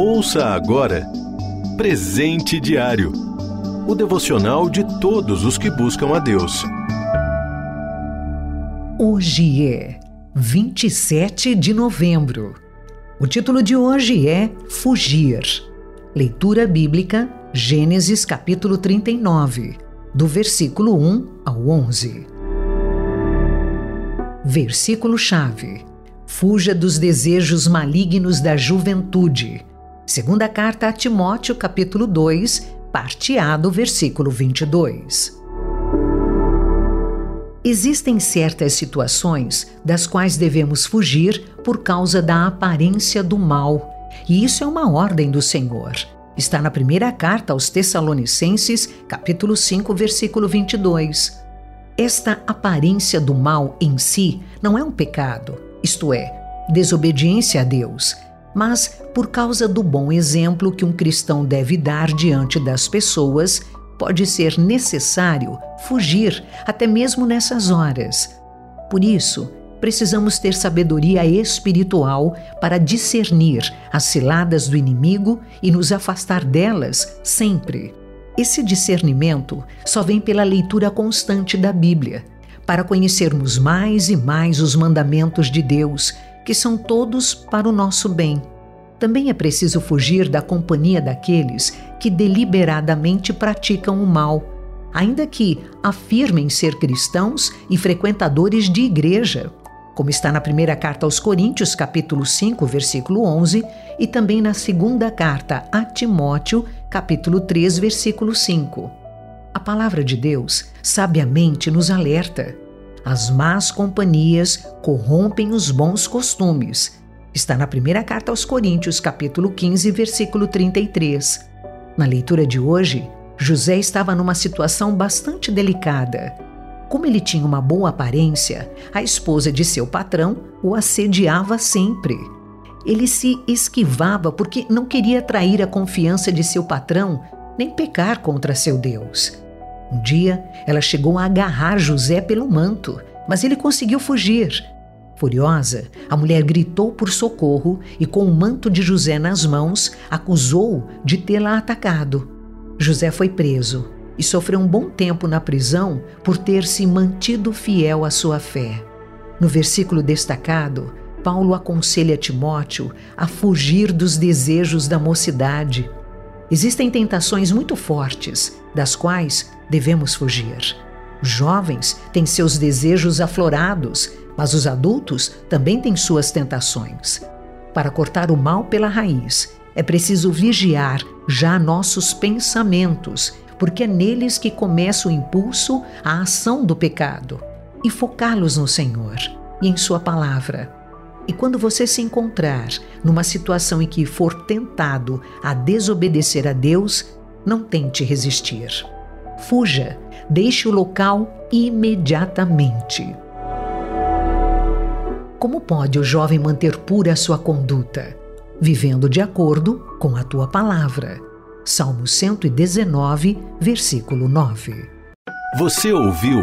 Ouça agora Presente Diário o devocional de todos os que buscam a Deus. Hoje é 27 de novembro. O título de hoje é Fugir. Leitura bíblica, Gênesis capítulo 39, do versículo 1 ao 11. Versículo-chave: Fuja dos desejos malignos da juventude. Segunda carta a Timóteo, capítulo 2, parte A do versículo 22. Existem certas situações das quais devemos fugir por causa da aparência do mal, e isso é uma ordem do Senhor. Está na primeira carta aos Tessalonicenses, capítulo 5, versículo 22. Esta aparência do mal em si não é um pecado, isto é, desobediência a Deus mas por causa do bom exemplo que um cristão deve dar diante das pessoas, pode ser necessário fugir até mesmo nessas horas. Por isso, precisamos ter sabedoria espiritual para discernir as ciladas do inimigo e nos afastar delas sempre. Esse discernimento só vem pela leitura constante da Bíblia, para conhecermos mais e mais os mandamentos de Deus que são todos para o nosso bem. Também é preciso fugir da companhia daqueles que deliberadamente praticam o mal, ainda que afirmem ser cristãos e frequentadores de igreja, como está na primeira carta aos Coríntios, capítulo 5, versículo 11, e também na segunda carta a Timóteo, capítulo 3, versículo 5. A palavra de Deus sabiamente nos alerta as más companhias corrompem os bons costumes. Está na primeira carta aos Coríntios, capítulo 15, versículo 33. Na leitura de hoje, José estava numa situação bastante delicada. Como ele tinha uma boa aparência, a esposa de seu patrão o assediava sempre. Ele se esquivava porque não queria trair a confiança de seu patrão nem pecar contra seu Deus. Um dia, ela chegou a agarrar José pelo manto, mas ele conseguiu fugir. Furiosa, a mulher gritou por socorro e, com o manto de José nas mãos, acusou de tê-la atacado. José foi preso e sofreu um bom tempo na prisão por ter se mantido fiel à sua fé. No versículo destacado, Paulo aconselha Timóteo a fugir dos desejos da mocidade. Existem tentações muito fortes, das quais devemos fugir. Os jovens têm seus desejos aflorados, mas os adultos também têm suas tentações. Para cortar o mal pela raiz, é preciso vigiar já nossos pensamentos, porque é neles que começa o impulso à ação do pecado, e focá-los no Senhor e em Sua palavra. E quando você se encontrar numa situação em que for tentado a desobedecer a Deus, não tente resistir. Fuja, deixe o local imediatamente. Como pode o jovem manter pura a sua conduta? Vivendo de acordo com a tua palavra. Salmo 119, versículo 9. Você ouviu